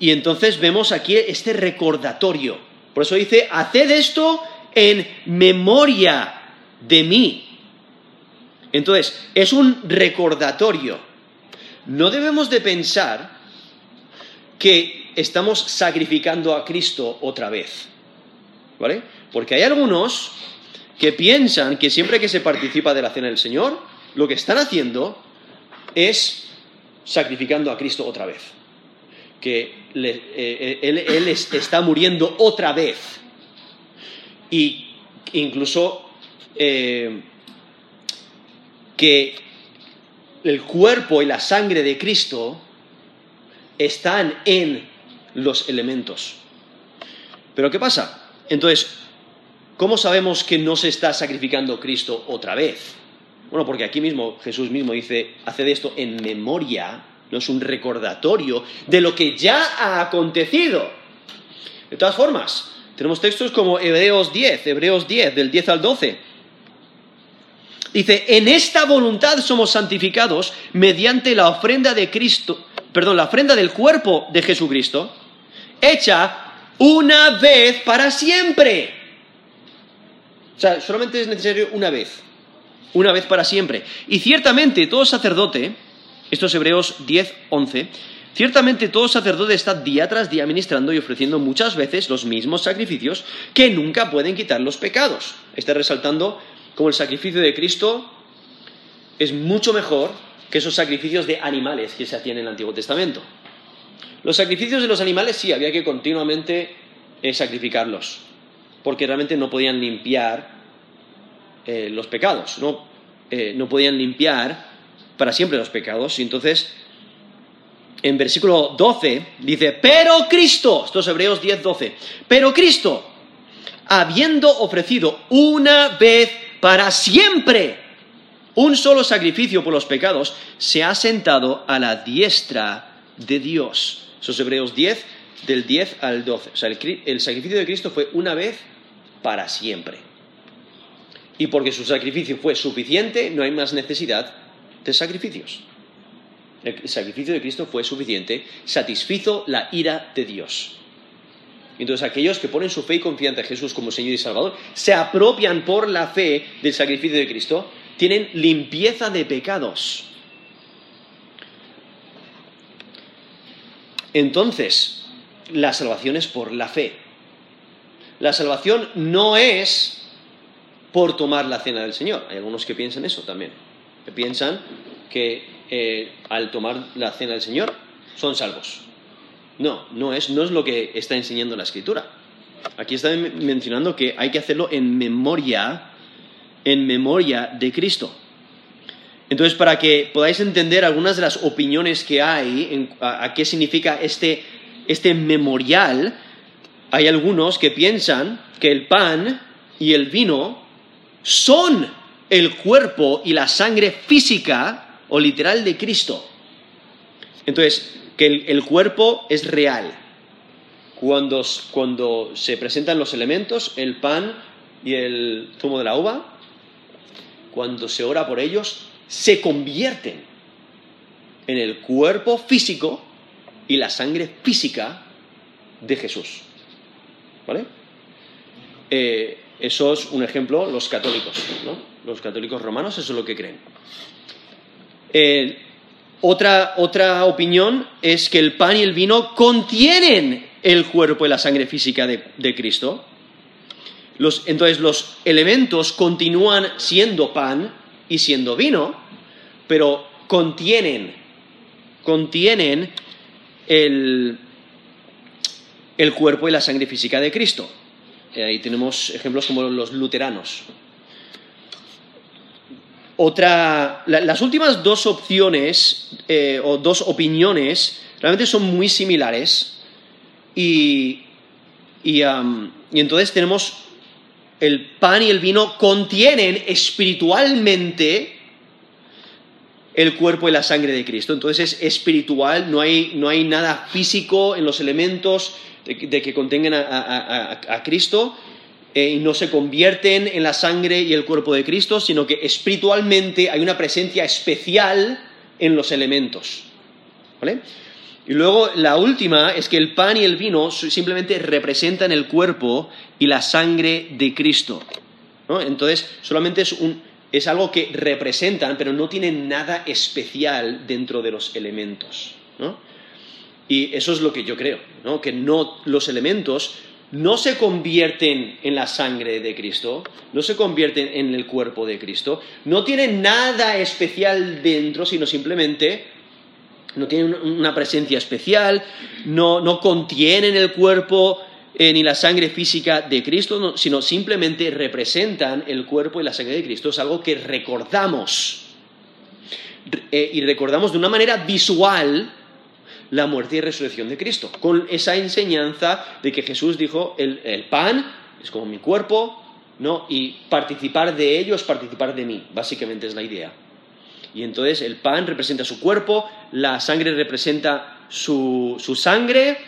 y entonces vemos aquí este recordatorio. Por eso dice, haced esto en memoria de mí. Entonces, es un recordatorio. No debemos de pensar que estamos sacrificando a Cristo otra vez. ¿Vale? Porque hay algunos que piensan que siempre que se participa de la cena del Señor, lo que están haciendo es sacrificando a Cristo otra vez. Que eh, él, está muriendo otra vez. Y incluso eh, que el cuerpo y la sangre de Cristo están en los elementos. Pero ¿qué pasa? Entonces, ¿cómo sabemos que no se está sacrificando Cristo otra vez? Bueno, porque aquí mismo Jesús mismo dice, haced esto en memoria, no es un recordatorio de lo que ya ha acontecido. De todas formas, tenemos textos como Hebreos 10, Hebreos 10, del 10 al 12 Dice, en esta voluntad somos santificados mediante la ofrenda de Cristo, perdón, la ofrenda del cuerpo de Jesucristo, hecha una vez para siempre. O sea, solamente es necesario una vez, una vez para siempre. Y ciertamente todo sacerdote, esto es Hebreos 10, 11, ciertamente todo sacerdote está día tras día ministrando y ofreciendo muchas veces los mismos sacrificios que nunca pueden quitar los pecados. Está resaltando como el sacrificio de Cristo es mucho mejor que esos sacrificios de animales que se hacían en el Antiguo Testamento. Los sacrificios de los animales sí, había que continuamente eh, sacrificarlos, porque realmente no podían limpiar eh, los pecados, ¿no? Eh, no podían limpiar para siempre los pecados. Y entonces, en versículo 12 dice, pero Cristo, estos Hebreos 10, 12, pero Cristo, habiendo ofrecido una vez para siempre un solo sacrificio por los pecados, se ha sentado a la diestra de Dios. Esos Hebreos 10, del 10 al 12. O sea, el, el sacrificio de Cristo fue una vez para siempre. Y porque su sacrificio fue suficiente, no hay más necesidad de sacrificios. El sacrificio de Cristo fue suficiente, satisfizo la ira de Dios. Entonces aquellos que ponen su fe y confianza en Jesús como Señor y Salvador, se apropian por la fe del sacrificio de Cristo, tienen limpieza de pecados. Entonces, la salvación es por la fe. La salvación no es por tomar la cena del Señor. Hay algunos que piensan eso también. Piensan que eh, al tomar la cena del Señor son salvos. No, no es, no es lo que está enseñando la escritura. Aquí está mencionando que hay que hacerlo en memoria, en memoria de Cristo. Entonces, para que podáis entender algunas de las opiniones que hay a, qué significa este, este memorial, hay algunos que piensan que el pan y el vino son el cuerpo y la sangre física o literal de Cristo. Entonces, que el, cuerpo es real. Cuando, cuando se presentan los elementos, el pan y el zumo de la uva, cuando se ora por ellos, se convierten en el cuerpo físico y la sangre física de Jesús. ¿Vale? Eh, eso es un ejemplo, los católicos, ¿no? Los católicos romanos, eso es lo que creen. Eh, otra, otra opinión es que el pan y el vino contienen el cuerpo y la sangre física de, Cristo. entonces los elementos continúan siendo pan y siendo vino, pero contienen, contienen el, el cuerpo y la sangre física de Cristo. Ahí tenemos ejemplos como los luteranos, otra, las últimas dos opciones eh, o dos opiniones realmente son muy similares y, y, entonces tenemos el pan y el vino contienen espiritualmente el cuerpo y la sangre de Cristo. Entonces es espiritual, no hay, no hay nada físico en los elementos de, que contengan a, a Cristo eh, y no se convierten en la sangre y el cuerpo de Cristo, sino que espiritualmente hay una presencia especial en los elementos. ¿Vale? Y luego la última es que el pan y el vino simplemente representan el cuerpo y la sangre de Cristo. Entonces, solamente es, un, es algo que representan, pero no tienen nada especial dentro de los elementos. Y eso es lo que yo creo, que no, los elementos no se convierten en la sangre de Cristo, no se convierten en el cuerpo de Cristo, no tienen nada especial dentro, sino simplemente no tienen una presencia especial, no, no contienen el cuerpo eh, ni la sangre física de Cristo, sino simplemente representan el cuerpo y la sangre de Cristo. Es algo que recordamos. Eh, y recordamos de una manera visual la muerte y resurrección de Cristo, con esa enseñanza de que Jesús dijo, el, el pan es como mi cuerpo, ¿no? Y participar de ello es participar de mí, básicamente es la idea. Y entonces el pan representa su cuerpo, la sangre representa su, sangre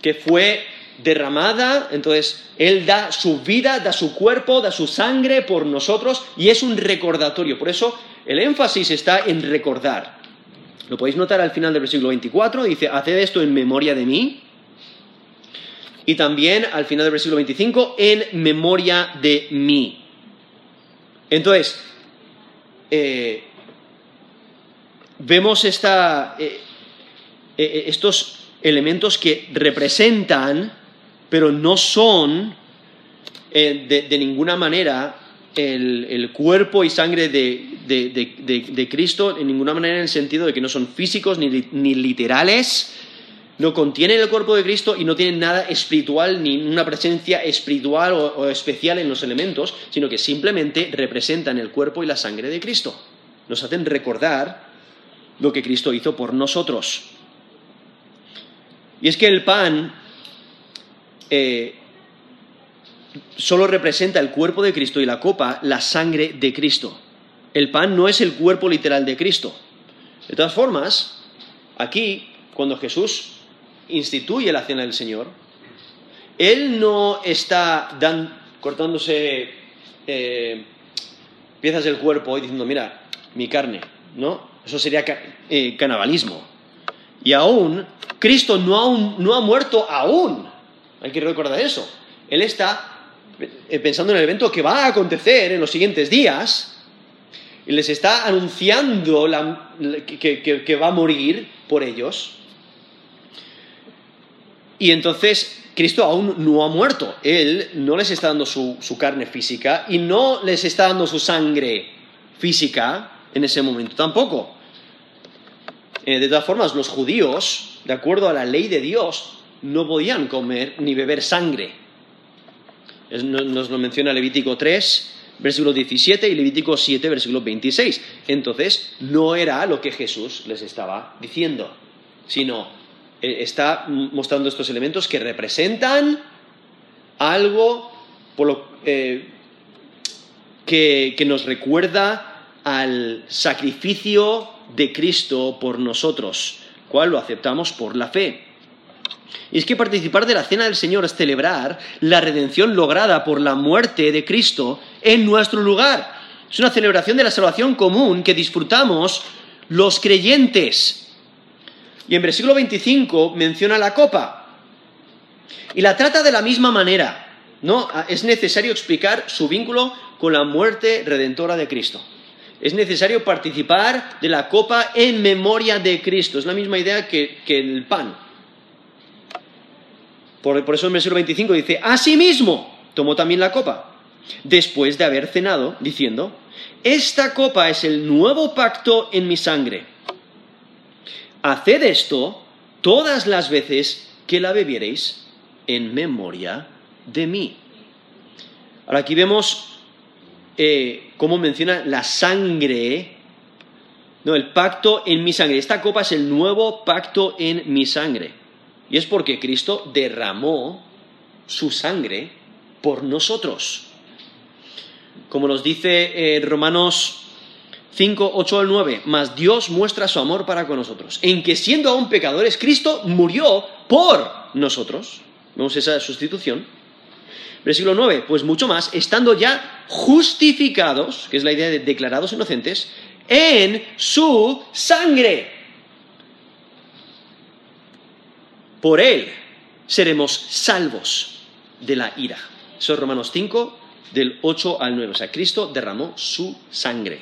que fue derramada, entonces Él da su vida, da su cuerpo, da su sangre por nosotros y es un recordatorio. Por eso el énfasis está en recordar. Lo podéis notar al final del versículo 24, dice, haced esto en memoria de mí. Y también al final del versículo 25, en memoria de mí. Entonces, eh, vemos eh, eh, eh, estos elementos que representan, pero no son de, ninguna manera el, cuerpo y sangre de, Cristo, en ninguna manera en el sentido de que no son físicos ni, literales, no contienen el cuerpo de Cristo y no tienen nada espiritual, ni una presencia espiritual o, especial en los elementos, sino que simplemente representan el cuerpo y la sangre de Cristo. Nos hacen recordar lo que Cristo hizo por nosotros. Y es que el pan eh, solo representa el cuerpo de Cristo y la copa la sangre de Cristo. El pan no es el cuerpo literal de Cristo. De todas formas, aquí, cuando Jesús instituye la cena del Señor, Él no está cortándose eh, piezas del cuerpo y diciendo, mira, mi carne, ¿no? Eso sería eh, canibalismo. Y aún, Cristo no, ha muerto aún. Hay que recordar eso. Él está eh, pensando en el evento que va a acontecer en los siguientes días y les está anunciando que, va a morir por ellos. Y entonces Cristo aún no ha muerto. Él no les está dando su carne física y no les está dando su sangre física en ese momento tampoco. Eh, de todas formas, los judíos, de acuerdo a la ley de Dios, no podían comer ni beber sangre. nos lo menciona Levítico 3, versículo 17 y Levítico 7, versículo 26. Entonces, no era lo que Jesús les estaba diciendo, sino eh, está mostrando estos elementos que representan algo eh, que nos recuerda al sacrificio de Cristo por nosotros, cual lo aceptamos por la fe. Y es que participar de la cena del Señor es celebrar la redención lograda por la muerte de Cristo en nuestro lugar. Es una celebración de la salvación común que disfrutamos los creyentes. Y en versículo 25 menciona la copa. Y la trata de la misma manera. ¿no? Es necesario explicar su vínculo con la muerte redentora de Cristo es necesario participar de la copa en memoria de Cristo. Es la misma idea que, el pan. Por, por, eso en versículo 25 dice, asimismo tomó también la copa, después de haber cenado, diciendo, esta copa es el nuevo pacto en mi sangre. Haced esto todas las veces que la bebiereis en memoria de mí. Ahora aquí vemos eh, cómo menciona la sangre, no, el pacto en mi sangre. Esta copa es el nuevo pacto en mi sangre. Y es porque Cristo derramó su sangre por nosotros. Como nos dice eh, Romanos 5, 8 al 9, mas Dios muestra su amor para con nosotros, en que siendo aún pecadores, Cristo murió por nosotros. Vemos esa sustitución Versículo 9, pues mucho más, estando ya justificados, que es la idea de declarados inocentes, en su sangre. Por él seremos salvos de la ira. Eso es Romanos 5, del 8 al 9. O sea, Cristo derramó su sangre.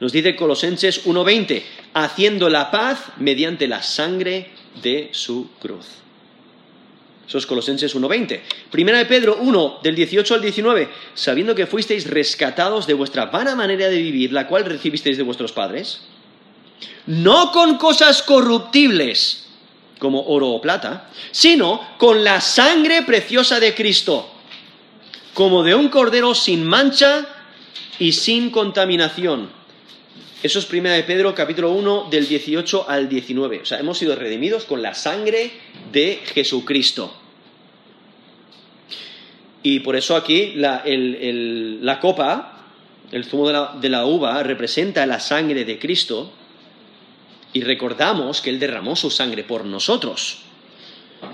Nos dice Colosenses 1.20, haciendo la paz mediante la sangre de su cruz. Eso es Colosenses 1.20. Primera de Pedro 1, del 18 al 19, sabiendo que fuisteis rescatados de vuestra vana manera de vivir, la cual recibisteis de vuestros padres, no con cosas corruptibles, como oro o plata, sino con la sangre preciosa de Cristo, como de un cordero sin mancha y sin contaminación. Eso es 1 de Pedro capítulo 1 del 18 al 19. O sea, hemos sido redimidos con la sangre de Jesucristo. Y por eso aquí la, copa, el zumo de la uva, representa la sangre de Cristo y recordamos que Él derramó su sangre por nosotros.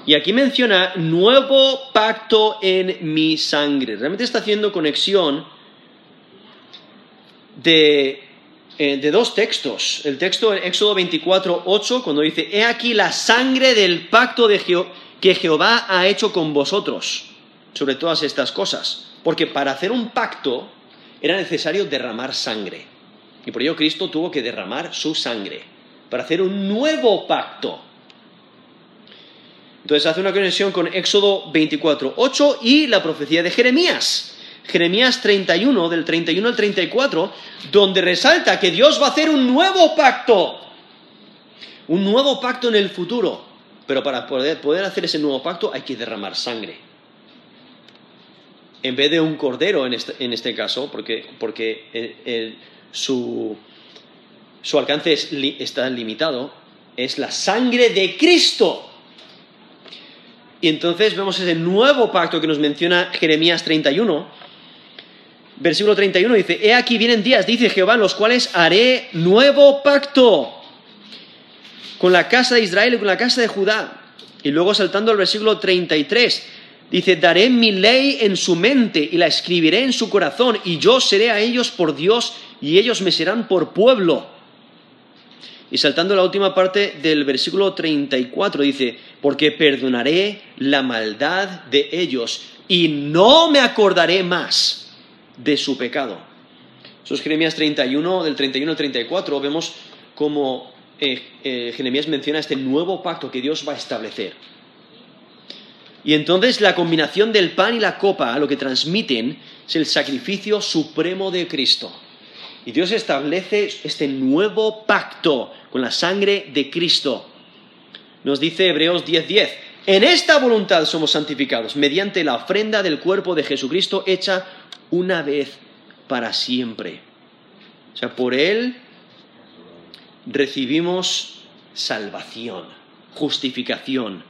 Y aquí menciona nuevo pacto en mi sangre. Realmente está haciendo conexión de, eh, dos textos. El texto en Éxodo 24, 8, cuando dice, He aquí la sangre del pacto de que Jehová ha hecho con vosotros sobre todas estas cosas. Porque para hacer un pacto era necesario derramar sangre. Y por ello Cristo tuvo que derramar su sangre para hacer un nuevo pacto. Entonces hace una conexión con Éxodo 24, 8 y la profecía de Jeremías. Jeremías 31, del 31 al 34, donde resalta que Dios va a hacer un nuevo pacto. Un nuevo pacto en el futuro. Pero para poder, hacer ese nuevo pacto hay que derramar sangre. En vez de un cordero en este, este caso, porque, porque su, su alcance está limitado, es la sangre de Cristo. Y entonces vemos ese nuevo pacto que nos menciona Jeremías 31. Versículo 31 dice, He aquí vienen días, dice Jehová, en los cuales haré nuevo pacto con la casa de Israel y con la casa de Judá. Y luego saltando al versículo 33, dice, daré mi ley en su mente y la escribiré en su corazón, y yo seré a ellos por Dios y ellos me serán por pueblo. Y saltando la última parte del versículo 34 dice, porque perdonaré la maldad de ellos y no me acordaré más de su pecado. Eso es Jeremías 31, del 31 al 34, vemos cómo eh, eh, Jeremías menciona este nuevo pacto que Dios va a establecer. Y entonces la combinación del pan y la copa lo que transmiten es el sacrificio supremo de Cristo. Y Dios establece este nuevo pacto con la sangre de Cristo. Nos dice Hebreos 10:10, en esta voluntad somos santificados, mediante la ofrenda del cuerpo de Jesucristo hecha una vez para siempre. O sea, por Él recibimos salvación, justificación.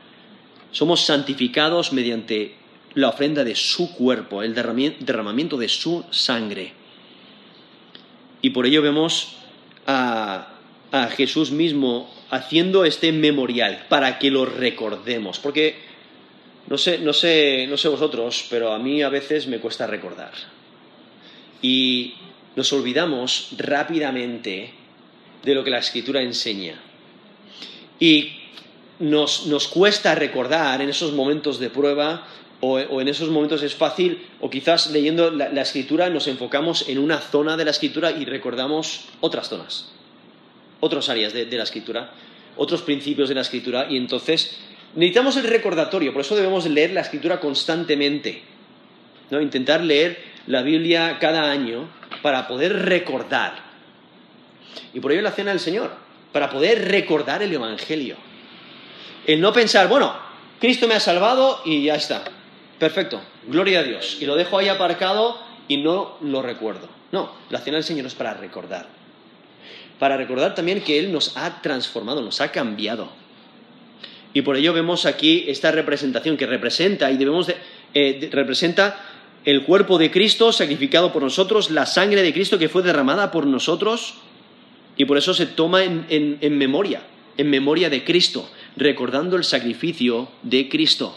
Somos santificados mediante la ofrenda de su cuerpo, el derramamiento de su sangre. Y por ello vemos a, Jesús mismo haciendo este memorial para que lo recordemos. Porque no sé, no sé, no sé vosotros, pero a mí a veces me cuesta recordar. Y nos olvidamos rápidamente de lo que la escritura enseña. Y nos, nos cuesta recordar en esos momentos de prueba o, en esos momentos es fácil, o quizás leyendo la, escritura nos enfocamos en una zona de la escritura y recordamos otras zonas, otras áreas de, la escritura, otros principios de la escritura, y entonces necesitamos el recordatorio, por eso debemos leer la escritura constantemente, ¿no? intentar leer la Biblia cada año para poder recordar. Y por ello la cena del Señor, para poder recordar el Evangelio. El no pensar, bueno, Cristo me ha salvado y ya está. Perfecto, gloria a Dios. Y lo dejo ahí aparcado y no lo recuerdo. No, la cena del Señor es para recordar. Para recordar también que Él nos ha transformado, nos ha cambiado. Y por ello vemos aquí esta representación que representa y debemos de, eh, representa el cuerpo de Cristo sacrificado por nosotros, la sangre de Cristo que fue derramada por nosotros, y por eso se toma en memoria, en memoria de Cristo, recordando el sacrificio de Cristo.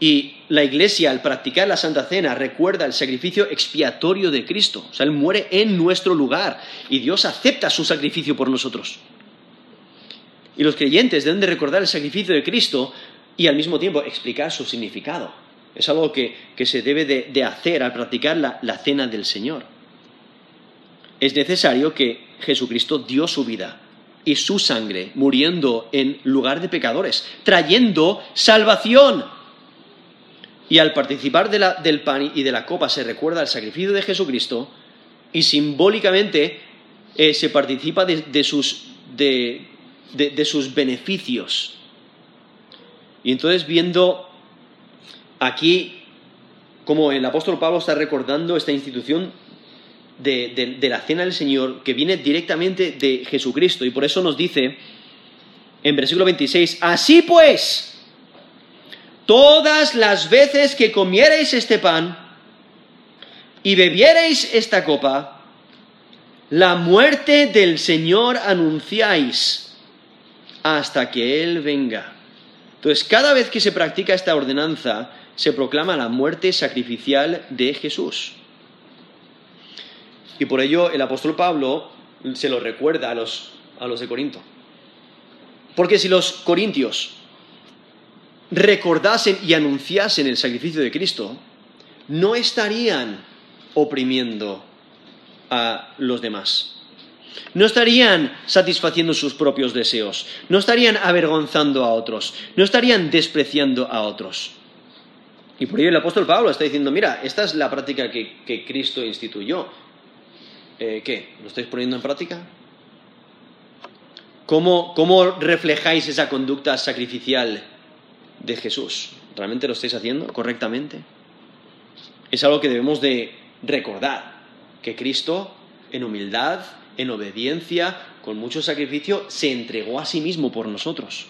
Y la iglesia, al practicar la Santa Cena, recuerda el sacrificio expiatorio de Cristo. O sea, Él muere en nuestro lugar y Dios acepta su sacrificio por nosotros. Y los creyentes deben de recordar el sacrificio de Cristo y al mismo tiempo explicar su significado. Es algo que, se debe de, hacer al practicar la cena del Señor. Es necesario que Jesucristo dio su vida y su sangre muriendo en lugar de pecadores, trayendo salvación. Y al participar del pan y de la copa se recuerda el sacrificio de Jesucristo y simbólicamente eh, se participa de, sus, de, sus beneficios. Y entonces viendo aquí como el apóstol Pablo está recordando esta institución de, la cena del Señor que viene directamente de Jesucristo. Y por eso nos dice en versículo 26, así pues, todas las veces que comiereis este pan y bebiereis esta copa, la muerte del Señor anunciáis hasta que Él venga. Entonces, cada vez que se practica esta ordenanza, se proclama la muerte sacrificial de Jesús. Y por ello el apóstol Pablo se lo recuerda a los, a los de Corinto. Porque si los corintios recordasen y anunciasen el sacrificio de Cristo, no estarían oprimiendo a los demás. No estarían satisfaciendo sus propios deseos, no estarían avergonzando a otros, no estarían despreciando a otros. Y por ello el apóstol Pablo está diciendo, mira, esta es la práctica que, que Cristo instituyó. Eh, ¿qué? ¿Lo estáis poniendo en práctica? ¿Cómo, ¿Cómo reflejáis esa conducta sacrificial de Jesús? ¿Realmente lo estáis haciendo correctamente? Es algo que debemos de recordar, que Cristo en humildad, en obediencia, con mucho sacrificio, se entregó a sí mismo por nosotros.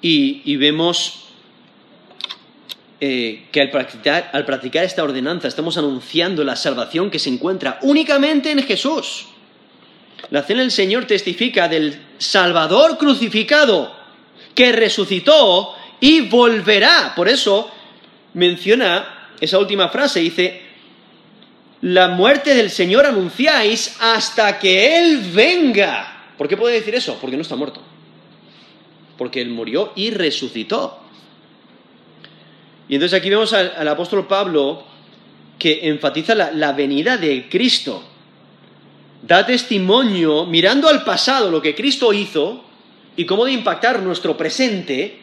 Y, vemos eh, que al practicar, al practicar esta ordenanza estamos anunciando la salvación que se encuentra únicamente en Jesús. La cena del Señor testifica del Salvador crucificado que resucitó y volverá. Por eso menciona esa última frase, dice, la muerte del Señor anunciáis hasta que Él venga. ¿Por qué puede decir eso? Porque no está muerto. Porque Él murió y resucitó. Y entonces aquí vemos al, apóstol Pablo que enfatiza la, venida de Cristo. Da testimonio mirando al pasado lo que Cristo hizo y cómo de impactar nuestro presente,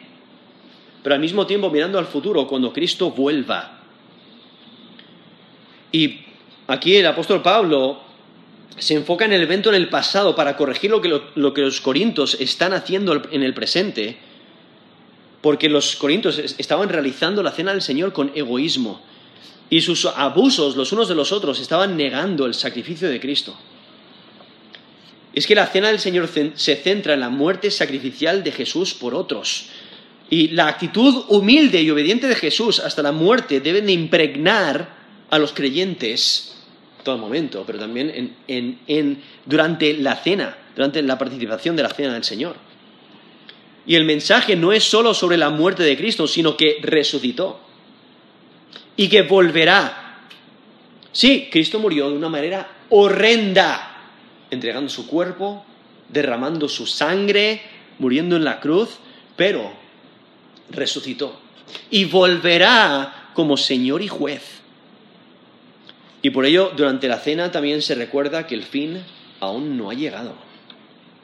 pero al mismo tiempo mirando al futuro cuando Cristo vuelva. Y aquí el apóstol Pablo se enfoca en el evento en el pasado para corregir lo que, lo que los corintios están haciendo en el presente porque los corintios estaban realizando la cena del Señor con egoísmo y sus abusos los unos de los otros estaban negando el sacrificio de Cristo. Es que la cena del Señor se centra en la muerte sacrificial de Jesús por otros. Y la actitud humilde y obediente de Jesús hasta la muerte deben de impregnar a los creyentes todo el momento, pero también durante la cena, durante la participación de la cena del Señor. Y el mensaje no es solo sobre la muerte de Cristo, sino que resucitó y que volverá. Sí, Cristo murió de una manera horrenda, entregando su cuerpo, derramando su sangre, muriendo en la cruz, pero resucitó y volverá como Señor y juez. Y por ello, durante la cena también se recuerda que el fin aún no ha llegado.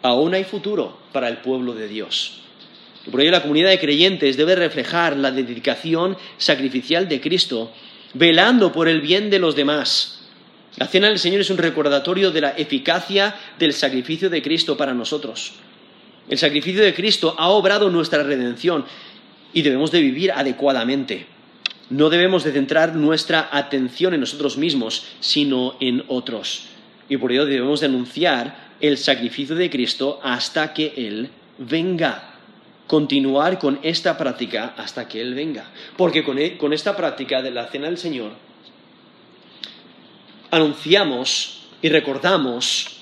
Aún hay futuro para el pueblo de Dios. Y por ello la comunidad de creyentes debe reflejar la dedicación sacrificial de Cristo, velando por el bien de los demás. La cena del Señor es un recordatorio de la eficacia del sacrificio de Cristo para nosotros. El sacrificio de Cristo ha obrado nuestra redención y debemos de vivir adecuadamente. No debemos de centrar nuestra atención en nosotros mismos, sino en otros. Y por ello debemos de anunciar el sacrificio de Cristo hasta que Él venga continuar con esta práctica hasta que Él venga. Porque e, con, esta práctica de la cena del Señor anunciamos y recordamos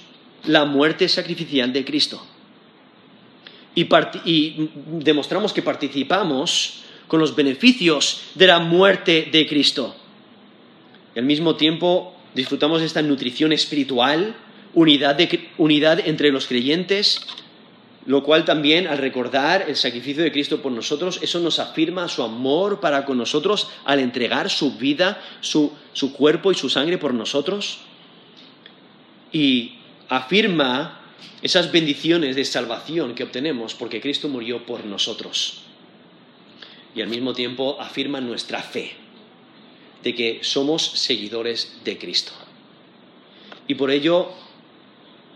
la muerte sacrificial de Cristo. y, demostramos que participamos con los beneficios de la muerte de Cristo. Y al mismo tiempo disfrutamos de esta nutrición espiritual, unidad, unidad entre los creyentes, lo cual también al recordar el sacrificio de Cristo por nosotros, eso nos afirma su amor para con nosotros al entregar su vida, su, su cuerpo y su sangre por nosotros. Y afirma esas bendiciones de salvación que obtenemos porque Cristo murió por nosotros. Y al mismo tiempo afirma nuestra fe de que somos seguidores de Cristo. Y por ello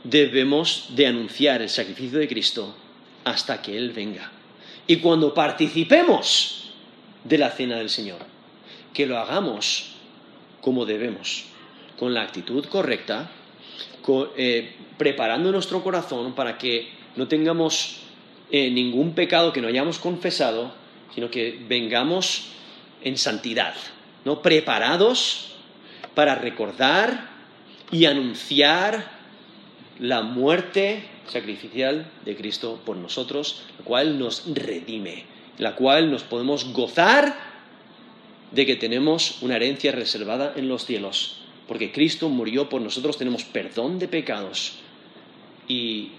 debemos de anunciar el sacrificio de Cristo hasta que Él venga. Y cuando participemos de la cena del Señor, que lo hagamos como debemos, con la actitud correcta, eh, preparando nuestro corazón para que no tengamos eh, ningún pecado que no hayamos confesado, sino que vengamos en santidad, ¿no? preparados para recordar y anunciar la muerte sacrificial de Cristo por nosotros, la cual nos redime, la cual nos podemos gozar de que tenemos una herencia reservada en los cielos, porque Cristo murió por nosotros, tenemos perdón de pecados y,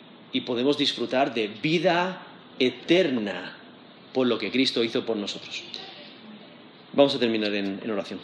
podemos disfrutar de vida eterna por lo que Cristo hizo por nosotros. Vamos a terminar en oración.